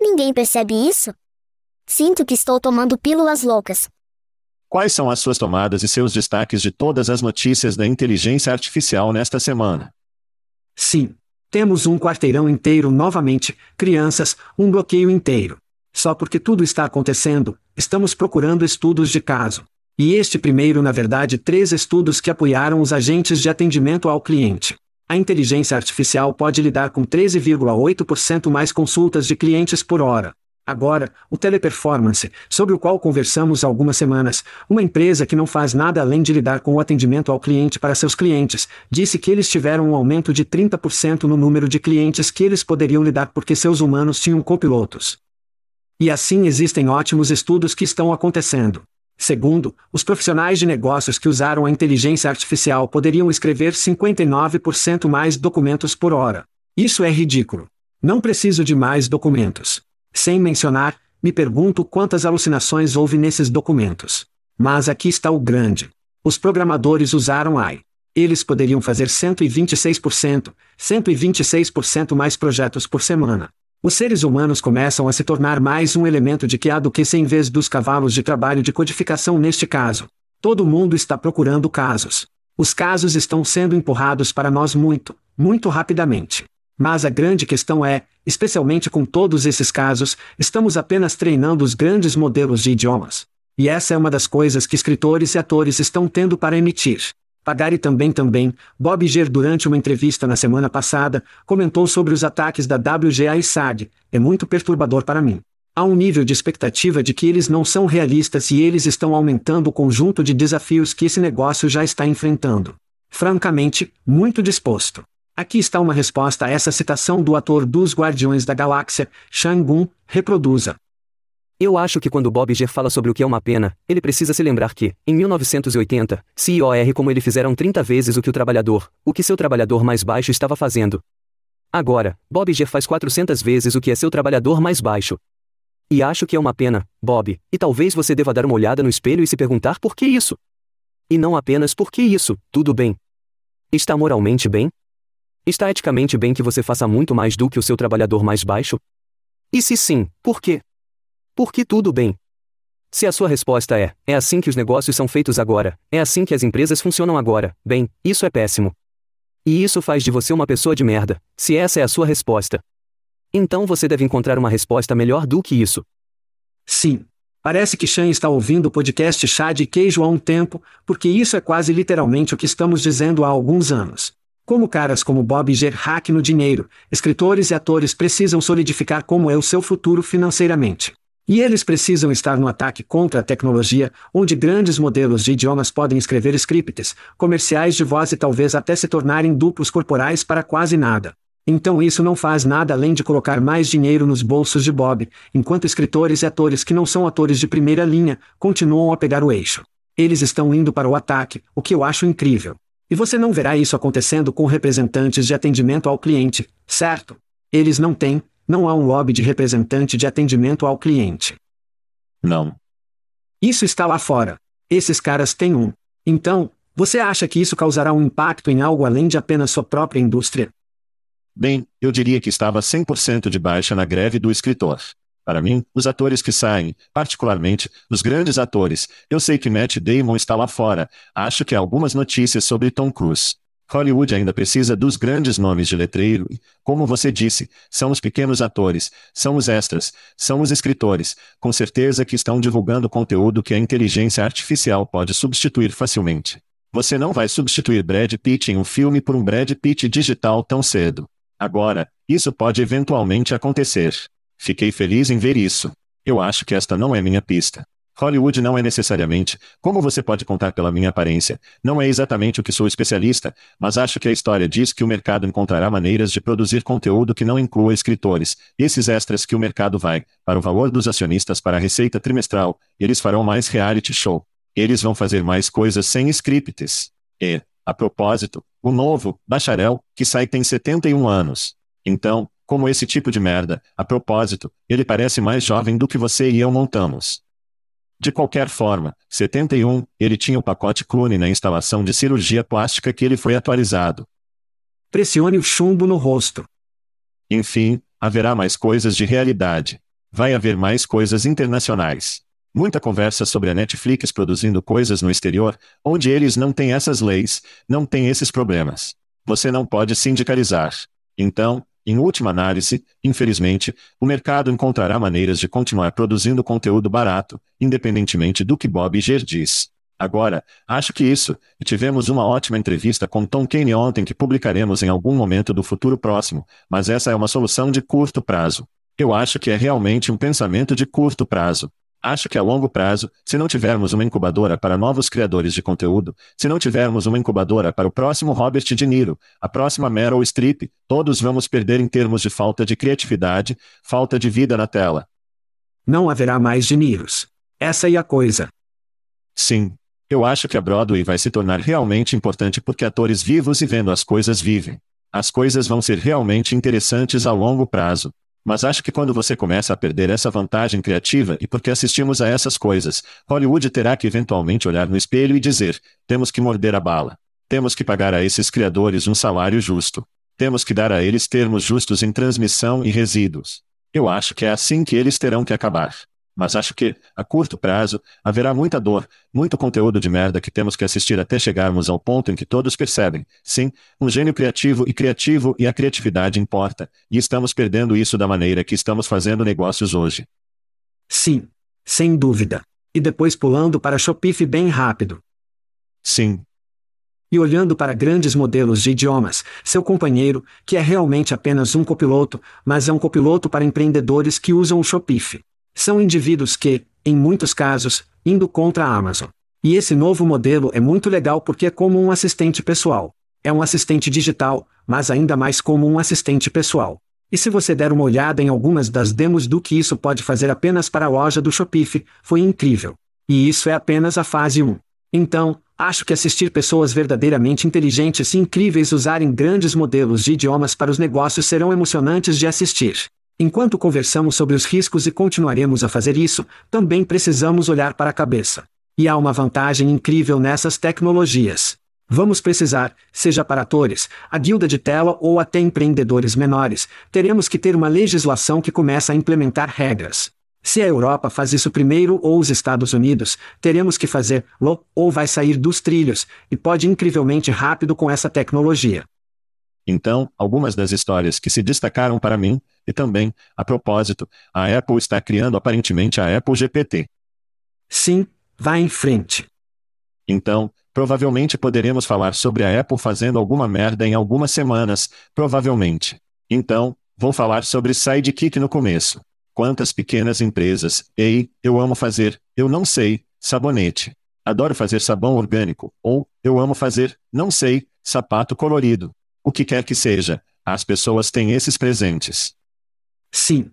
Ninguém percebe isso? Sinto que estou tomando pílulas loucas. Quais são as suas tomadas e seus destaques de todas as notícias da inteligência artificial nesta semana? Sim, temos um quarteirão inteiro novamente, crianças, um bloqueio inteiro. Só porque tudo está acontecendo, estamos procurando estudos de caso. E este primeiro, na verdade, três estudos que apoiaram os agentes de atendimento ao cliente. A inteligência artificial pode lidar com 13,8% mais consultas de clientes por hora. Agora, o Teleperformance, sobre o qual conversamos há algumas semanas, uma empresa que não faz nada além de lidar com o atendimento ao cliente para seus clientes, disse que eles tiveram um aumento de 30% no número de clientes que eles poderiam lidar porque seus humanos tinham copilotos. E assim existem ótimos estudos que estão acontecendo. Segundo, os profissionais de negócios que usaram a inteligência artificial poderiam escrever 59% mais documentos por hora. Isso é ridículo. Não preciso de mais documentos. Sem mencionar, me pergunto quantas alucinações houve nesses documentos. Mas aqui está o grande. Os programadores usaram AI. Eles poderiam fazer 126%, 126% mais projetos por semana. Os seres humanos começam a se tornar mais um elemento de QA do que se em vez dos cavalos de trabalho de codificação neste caso. Todo mundo está procurando casos. Os casos estão sendo empurrados para nós muito, muito rapidamente. Mas a grande questão é, especialmente com todos esses casos, estamos apenas treinando os grandes modelos de idiomas. E essa é uma das coisas que escritores e atores estão tendo para emitir. Pagari também também, Bob Iger durante uma entrevista na semana passada, comentou sobre os ataques da WGA e SAD, é muito perturbador para mim. Há um nível de expectativa de que eles não são realistas e eles estão aumentando o conjunto de desafios que esse negócio já está enfrentando. Francamente, muito disposto. Aqui está uma resposta a essa citação do ator dos Guardiões da Galáxia, Shang-Gun, reproduza. Eu acho que quando Bob Iger fala sobre o que é uma pena, ele precisa se lembrar que, em 1980, CIOR como ele fizeram 30 vezes o que o trabalhador, o que seu trabalhador mais baixo estava fazendo. Agora, Bob Iger faz 400 vezes o que é seu trabalhador mais baixo. E acho que é uma pena, Bob, e talvez você deva dar uma olhada no espelho e se perguntar por que isso. E não apenas por que isso, tudo bem. Está moralmente bem? Está eticamente bem que você faça muito mais do que o seu trabalhador mais baixo? E se sim, por quê? Porque tudo bem. Se a sua resposta é, é assim que os negócios são feitos agora, é assim que as empresas funcionam agora, bem, isso é péssimo. E isso faz de você uma pessoa de merda, se essa é a sua resposta. Então você deve encontrar uma resposta melhor do que isso. Sim. Parece que Shan está ouvindo o podcast Chá de Queijo há um tempo, porque isso é quase literalmente o que estamos dizendo há alguns anos. Como caras como Bob Iger hack no dinheiro, escritores e atores precisam solidificar como é o seu futuro financeiramente. E eles precisam estar no ataque contra a tecnologia, onde grandes modelos de idiomas podem escrever scripts, comerciais de voz e talvez até se tornarem duplos corporais para quase nada. Então isso não faz nada além de colocar mais dinheiro nos bolsos de Bob, enquanto escritores e atores que não são atores de primeira linha continuam a pegar o eixo. Eles estão indo para o ataque, o que eu acho incrível. E você não verá isso acontecendo com representantes de atendimento ao cliente, certo? Eles não têm, não há um lobby de representante de atendimento ao cliente. Não. Isso está lá fora. Esses caras têm um. Então, você acha que isso causará um impacto em algo além de apenas sua própria indústria? Bem, eu diria que estava 100% de baixa na greve do escritor. Para mim, os atores que saem, particularmente, os grandes atores, eu sei que Matt Damon está lá fora, acho que há algumas notícias sobre Tom Cruise. Hollywood ainda precisa dos grandes nomes de letreiro como você disse, são os pequenos atores, são os extras, são os escritores, com certeza que estão divulgando conteúdo que a inteligência artificial pode substituir facilmente. Você não vai substituir Brad Pitt em um filme por um Brad Pitt digital tão cedo. Agora, isso pode eventualmente acontecer. Fiquei feliz em ver isso. Eu acho que esta não é minha pista. Hollywood não é necessariamente, como você pode contar pela minha aparência, não é exatamente o que sou especialista, mas acho que a história diz que o mercado encontrará maneiras de produzir conteúdo que não inclua escritores, esses extras que o mercado vai, para o valor dos acionistas para a receita trimestral, eles farão mais reality show. Eles vão fazer mais coisas sem scripts. E, a propósito, o novo, bacharel, que sai tem 71 anos. Então, como esse tipo de merda, a propósito, ele parece mais jovem do que você e eu montamos. De qualquer forma, 71, ele tinha o pacote clone na instalação de cirurgia plástica que ele foi atualizado. Pressione o chumbo no rosto. Enfim, haverá mais coisas de realidade. Vai haver mais coisas internacionais. Muita conversa sobre a Netflix produzindo coisas no exterior, onde eles não têm essas leis, não têm esses problemas. Você não pode sindicalizar. Então, em última análise, infelizmente, o mercado encontrará maneiras de continuar produzindo conteúdo barato, independentemente do que Bob Iger diz. Agora, acho que isso, tivemos uma ótima entrevista com Tom Kane ontem que publicaremos em algum momento do futuro próximo, mas essa é uma solução de curto prazo. Eu acho que é realmente um pensamento de curto prazo. Acho que a longo prazo, se não tivermos uma incubadora para novos criadores de conteúdo, se não tivermos uma incubadora para o próximo Robert De Niro, a próxima Meryl Streep, todos vamos perder em termos de falta de criatividade, falta de vida na tela. Não haverá mais De Niros. Essa é a coisa. Sim. Eu acho que a Broadway vai se tornar realmente importante porque atores vivos e vendo as coisas vivem. As coisas vão ser realmente interessantes a longo prazo. Mas acho que quando você começa a perder essa vantagem criativa e porque assistimos a essas coisas, Hollywood terá que eventualmente olhar no espelho e dizer: temos que morder a bala. Temos que pagar a esses criadores um salário justo. Temos que dar a eles termos justos em transmissão e resíduos. Eu acho que é assim que eles terão que acabar. Mas acho que, a curto prazo, haverá muita dor, muito conteúdo de merda que temos que assistir até chegarmos ao ponto em que todos percebem, sim, um gênio criativo e criativo e a criatividade importa, e estamos perdendo isso da maneira que estamos fazendo negócios hoje. Sim. Sem dúvida. E depois pulando para Shopify bem rápido. Sim. E olhando para grandes modelos de idiomas, seu companheiro, que é realmente apenas um copiloto, mas é um copiloto para empreendedores que usam o Shopify. São indivíduos que, em muitos casos, indo contra a Amazon. E esse novo modelo é muito legal porque é como um assistente pessoal. É um assistente digital, mas ainda mais como um assistente pessoal. E se você der uma olhada em algumas das demos do que isso pode fazer apenas para a loja do Shopify, foi incrível. E isso é apenas a fase 1. Então, acho que assistir pessoas verdadeiramente inteligentes e incríveis usarem grandes modelos de idiomas para os negócios serão emocionantes de assistir. Enquanto conversamos sobre os riscos e continuaremos a fazer isso, também precisamos olhar para a cabeça. E há uma vantagem incrível nessas tecnologias. Vamos precisar, seja para atores, a guilda de tela ou até empreendedores menores, teremos que ter uma legislação que começa a implementar regras. Se a Europa faz isso primeiro ou os Estados Unidos, teremos que fazer lo ou vai sair dos trilhos, e pode incrivelmente rápido com essa tecnologia. Então, algumas das histórias que se destacaram para mim, e também, a propósito, a Apple está criando aparentemente a Apple GPT. Sim, vá em frente. Então, Provavelmente poderemos falar sobre a Apple fazendo alguma merda em algumas semanas, provavelmente. Então, vou falar sobre Sidekick no começo. Quantas pequenas empresas, ei, eu amo fazer, eu não sei, sabonete. Adoro fazer sabão orgânico, ou, eu amo fazer, não sei, sapato colorido. O que quer que seja, as pessoas têm esses presentes. Sim.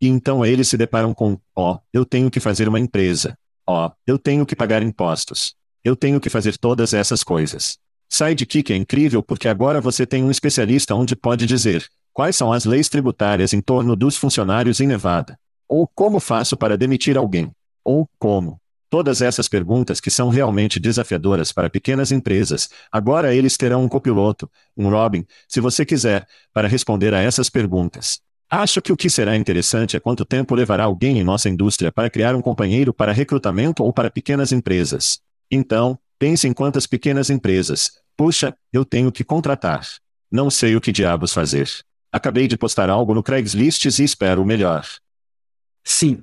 E então eles se deparam com: ó, oh, eu tenho que fazer uma empresa. Ó, oh, eu tenho que pagar impostos. Eu tenho que fazer todas essas coisas. Sidekick é incrível porque agora você tem um especialista onde pode dizer: Quais são as leis tributárias em torno dos funcionários em Nevada? Ou como faço para demitir alguém? Ou como? Todas essas perguntas que são realmente desafiadoras para pequenas empresas, agora eles terão um copiloto, um Robin, se você quiser, para responder a essas perguntas. Acho que o que será interessante é quanto tempo levará alguém em nossa indústria para criar um companheiro para recrutamento ou para pequenas empresas. Então, pense em quantas pequenas empresas. Puxa, eu tenho que contratar. Não sei o que diabos fazer. Acabei de postar algo no Craigslist e espero o melhor. Sim.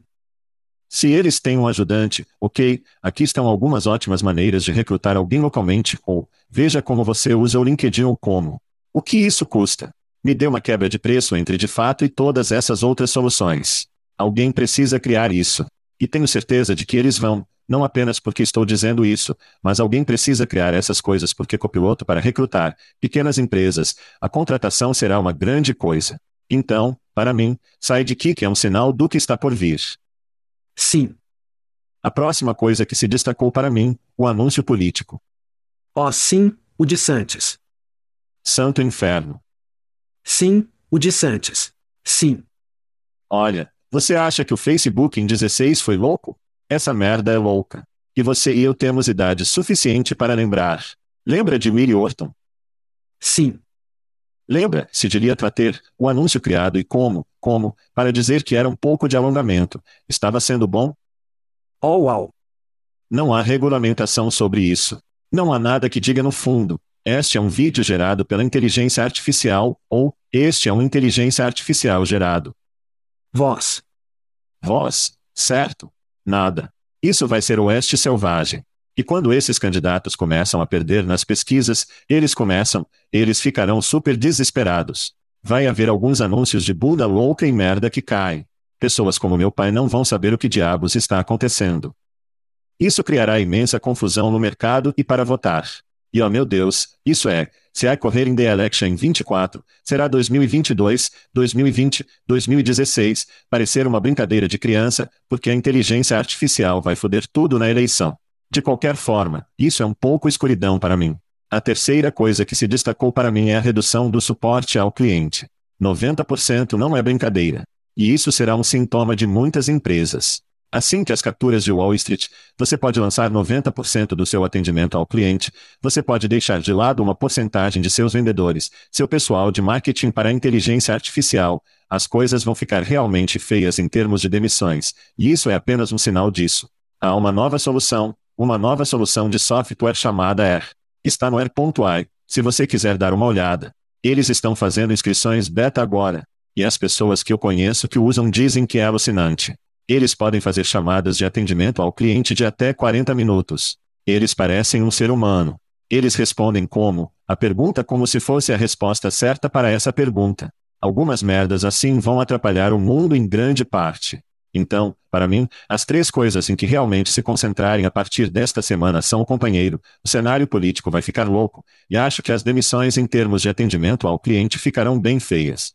Se eles têm um ajudante, ok, aqui estão algumas ótimas maneiras de recrutar alguém localmente, ou, veja como você usa o LinkedIn ou como. O que isso custa? Me dê uma quebra de preço entre de fato e todas essas outras soluções. Alguém precisa criar isso. E tenho certeza de que eles vão, não apenas porque estou dizendo isso, mas alguém precisa criar essas coisas porque copiloto para recrutar pequenas empresas, a contratação será uma grande coisa. Então, para mim, Sidekick é um sinal do que está por vir. Sim. A próxima coisa que se destacou para mim, o anúncio político. Oh, sim, o de Santos. Santo Inferno. Sim, o de Santos. Sim. Olha, você acha que o Facebook em 16 foi louco? Essa merda é louca. E você e eu temos idade suficiente para lembrar. Lembra de Willie Orton? Sim. Lembra, se diria trater, o anúncio criado e como, como, para dizer que era um pouco de alongamento. Estava sendo bom? Oh, uau! Não há regulamentação sobre isso. Não há nada que diga no fundo. Este é um vídeo gerado pela inteligência artificial, ou, este é um inteligência artificial gerado. Voz. Voz, certo. Nada. Isso vai ser oeste selvagem. E quando esses candidatos começam a perder nas pesquisas, eles começam, eles ficarão super desesperados. Vai haver alguns anúncios de bunda louca e merda que caem. Pessoas como meu pai não vão saber o que diabos está acontecendo. Isso criará imensa confusão no mercado e para votar. E oh meu Deus, isso é, se a correr em The Election em 24, será 2022, 2020, 2016, parecer uma brincadeira de criança, porque a inteligência artificial vai foder tudo na eleição. De qualquer forma, isso é um pouco escuridão para mim. A terceira coisa que se destacou para mim é a redução do suporte ao cliente. 90% não é brincadeira. E isso será um sintoma de muitas empresas. Assim que as capturas de Wall Street, você pode lançar 90% do seu atendimento ao cliente, você pode deixar de lado uma porcentagem de seus vendedores, seu pessoal de marketing para a inteligência artificial. As coisas vão ficar realmente feias em termos de demissões, e isso é apenas um sinal disso. Há uma nova solução, uma nova solução de software chamada Air. Está no Air.ai, se você quiser dar uma olhada. Eles estão fazendo inscrições beta agora, e as pessoas que eu conheço que usam dizem que é alucinante. Eles podem fazer chamadas de atendimento ao cliente de até 40 minutos. Eles parecem um ser humano. Eles respondem como, a pergunta como se fosse a resposta certa para essa pergunta. Algumas merdas assim vão atrapalhar o mundo em grande parte. Então, para mim, as três coisas em que realmente se concentrarem a partir desta semana são o companheiro, o cenário político vai ficar louco, e acho que as demissões em termos de atendimento ao cliente ficarão bem feias.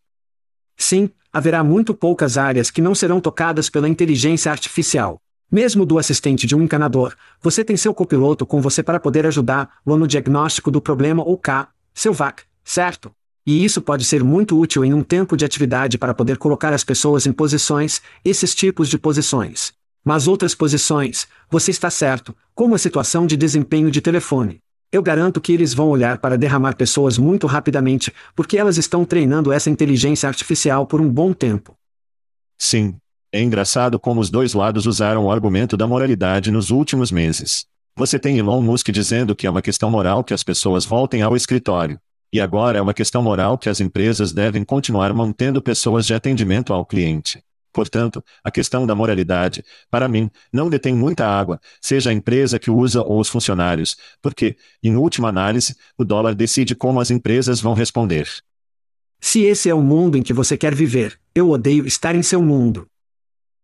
Sim, haverá muito poucas áreas que não serão tocadas pela inteligência artificial. Mesmo do assistente de um encanador, você tem seu copiloto com você para poder ajudá-lo no diagnóstico do problema ou K, seu VAC, certo? E isso pode ser muito útil em um tempo de atividade para poder colocar as pessoas em posições, esses tipos de posições. Mas outras posições, você está certo, como a situação de desempenho de telefone. Eu garanto que eles vão olhar para derramar pessoas muito rapidamente, porque elas estão treinando essa inteligência artificial por um bom tempo. Sim. É engraçado como os dois lados usaram o argumento da moralidade nos últimos meses. Você tem Elon Musk dizendo que é uma questão moral que as pessoas voltem ao escritório. E agora é uma questão moral que as empresas devem continuar mantendo pessoas de atendimento ao cliente. Portanto, a questão da moralidade, para mim, não detém muita água, seja a empresa que usa ou os funcionários, porque, em última análise, o dólar decide como as empresas vão responder. Se esse é o mundo em que você quer viver, eu odeio estar em seu mundo.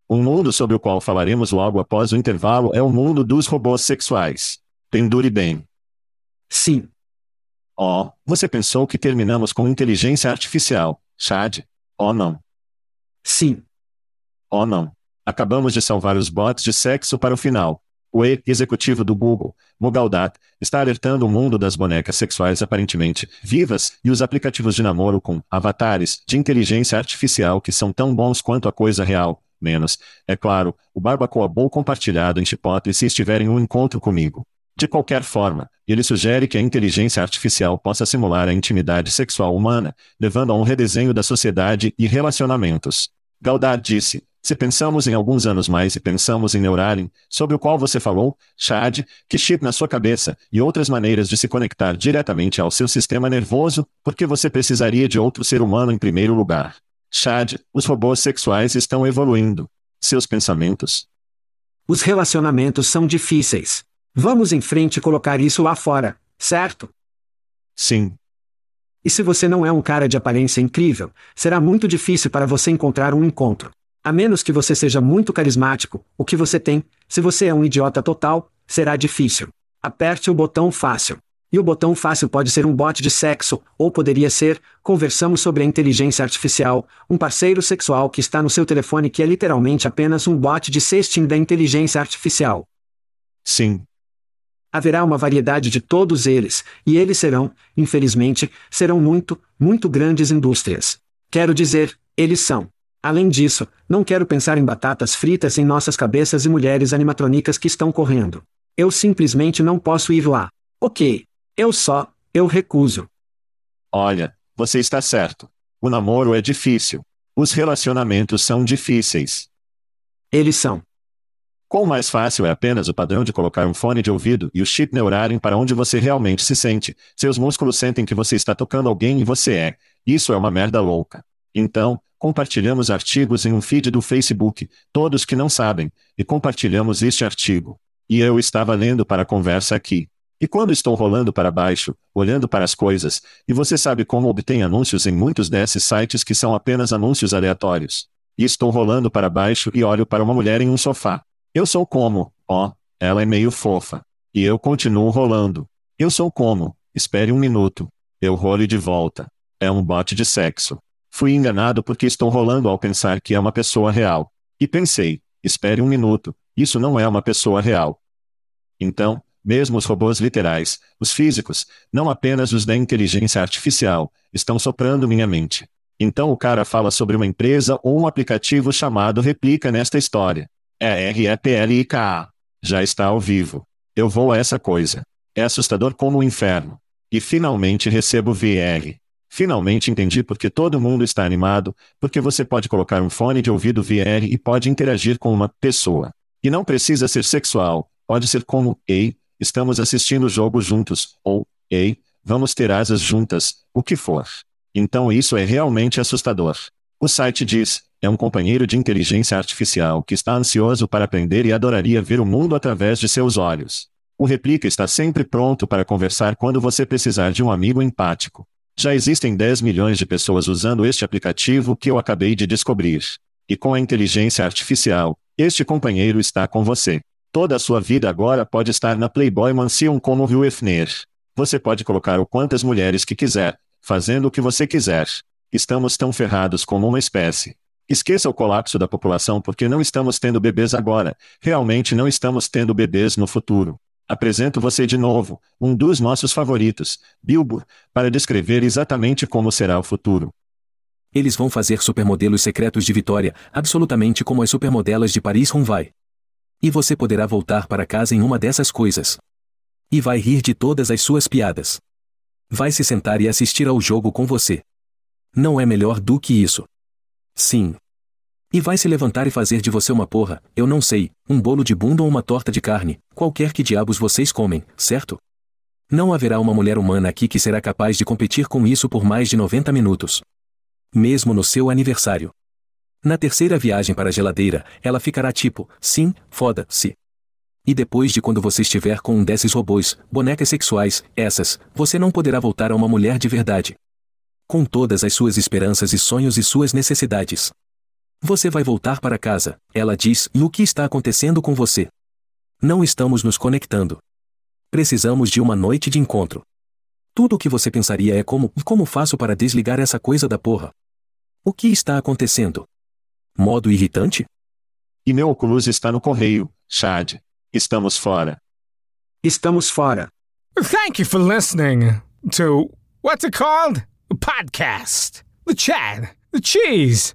Um mundo sobre o qual falaremos logo após o intervalo é o mundo dos robôs sexuais. Pendure bem. Sim. Oh, você pensou que terminamos com inteligência artificial, Chad? Oh não. Sim. Oh não. Acabamos de salvar os bots de sexo para o final. O executivo do Google, Mogaldat, está alertando o mundo das bonecas sexuais aparentemente vivas e os aplicativos de namoro com avatares de inteligência artificial que são tão bons quanto a coisa real, menos, é claro, o Barbacoa Bowl compartilhado em Chipotle se estiver em um encontro comigo. De qualquer forma, ele sugere que a inteligência artificial possa simular a intimidade sexual humana, levando a um redesenho da sociedade e relacionamentos. Galdar disse: se pensamos em alguns anos mais e pensamos em Neuralink, sobre o qual você falou, Chad, que chip na sua cabeça, e outras maneiras de se conectar diretamente ao seu sistema nervoso, porque você precisaria de outro ser humano em primeiro lugar. Chad, os robôs sexuais estão evoluindo. Seus pensamentos? Os relacionamentos são difíceis. Vamos em frente e colocar isso lá fora, certo? Sim. E se você não é um cara de aparência incrível, será muito difícil para você encontrar um encontro. A menos que você seja muito carismático, o que você tem, se você é um idiota total, será difícil. Aperte o botão fácil. E o botão fácil pode ser um bot de sexo, ou poderia ser, conversamos sobre a inteligência artificial, um parceiro sexual que está no seu telefone que é literalmente apenas um bot de sexting da inteligência artificial. Sim. Haverá uma variedade de todos eles, e eles serão, infelizmente, serão muito, muito grandes indústrias. Quero dizer, eles são. Além disso, não quero pensar em batatas fritas em nossas cabeças e mulheres animatrônicas que estão correndo. Eu simplesmente não posso ir lá. Ok. Eu só, eu recuso. Olha, você está certo. O namoro é difícil. Os relacionamentos são difíceis. Eles são. Quão mais fácil é apenas o padrão de colocar um fone de ouvido e o chip neurarem para onde você realmente se sente. Seus músculos sentem que você está tocando alguém e você é. Isso é uma merda louca. Então, Compartilhamos artigos em um feed do Facebook, todos que não sabem, e compartilhamos este artigo. E eu estava lendo para a conversa aqui. E quando estou rolando para baixo, olhando para as coisas, e você sabe como obtém anúncios em muitos desses sites que são apenas anúncios aleatórios. E estou rolando para baixo e olho para uma mulher em um sofá. Eu sou como, ó, ela é meio fofa. E eu continuo rolando. Eu sou como, espere um minuto. Eu rolo de volta. É um bote de sexo. Fui enganado porque estou rolando ao pensar que é uma pessoa real. E pensei, espere um minuto, isso não é uma pessoa real. Então, mesmo os robôs literais, os físicos, não apenas os da inteligência artificial, estão soprando minha mente. Então o cara fala sobre uma empresa ou um aplicativo chamado Replica nesta história. É R-E-P-L-I-K-A. Já está ao vivo. Eu vou a essa coisa. É assustador como o inferno. E finalmente recebo VR. Finalmente entendi porque todo mundo está animado, porque você pode colocar um fone de ouvido VR e pode interagir com uma pessoa. E não precisa ser sexual, pode ser como, ei, estamos assistindo o jogo juntos, ou, ei, vamos ter asas juntas, o que for. Então isso é realmente assustador. O site diz, é um companheiro de inteligência artificial que está ansioso para aprender e adoraria ver o mundo através de seus olhos. O Replica está sempre pronto para conversar quando você precisar de um amigo empático. Já existem 10 milhões de pessoas usando este aplicativo que eu acabei de descobrir. E com a inteligência artificial, este companheiro está com você. Toda a sua vida agora pode estar na Playboy Mansion como o Hefner. Você pode colocar o quantas mulheres que quiser, fazendo o que você quiser. Estamos tão ferrados como uma espécie. Esqueça o colapso da população porque não estamos tendo bebês agora. Realmente não estamos tendo bebês no futuro. Apresento você de novo, um dos nossos favoritos, Bilbo, para descrever exatamente como será o futuro. Eles vão fazer supermodelos secretos de Vitória, absolutamente como as supermodelas de Paris Roubaix. E você poderá voltar para casa em uma dessas coisas. E vai rir de todas as suas piadas. Vai se sentar e assistir ao jogo com você. Não é melhor do que isso. Sim, e vai se levantar e fazer de você uma porra, eu não sei, um bolo de bunda ou uma torta de carne, qualquer que diabos vocês comem, certo? Não haverá uma mulher humana aqui que será capaz de competir com isso por mais de 90 minutos. Mesmo no seu aniversário. Na terceira viagem para a geladeira, ela ficará tipo, sim, foda-se. E depois de quando você estiver com um desses robôs, bonecas sexuais, essas, você não poderá voltar a uma mulher de verdade. Com todas as suas esperanças e sonhos e suas necessidades. Você vai voltar para casa, ela diz, e o que está acontecendo com você? Não estamos nos conectando. Precisamos de uma noite de encontro. Tudo o que você pensaria é como, como faço para desligar essa coisa da porra? O que está acontecendo? Modo irritante? E meu Oculus está no correio, Chad. Estamos fora. Estamos fora. Thank you for listening to what's it called? A podcast. The Chad. The Cheese.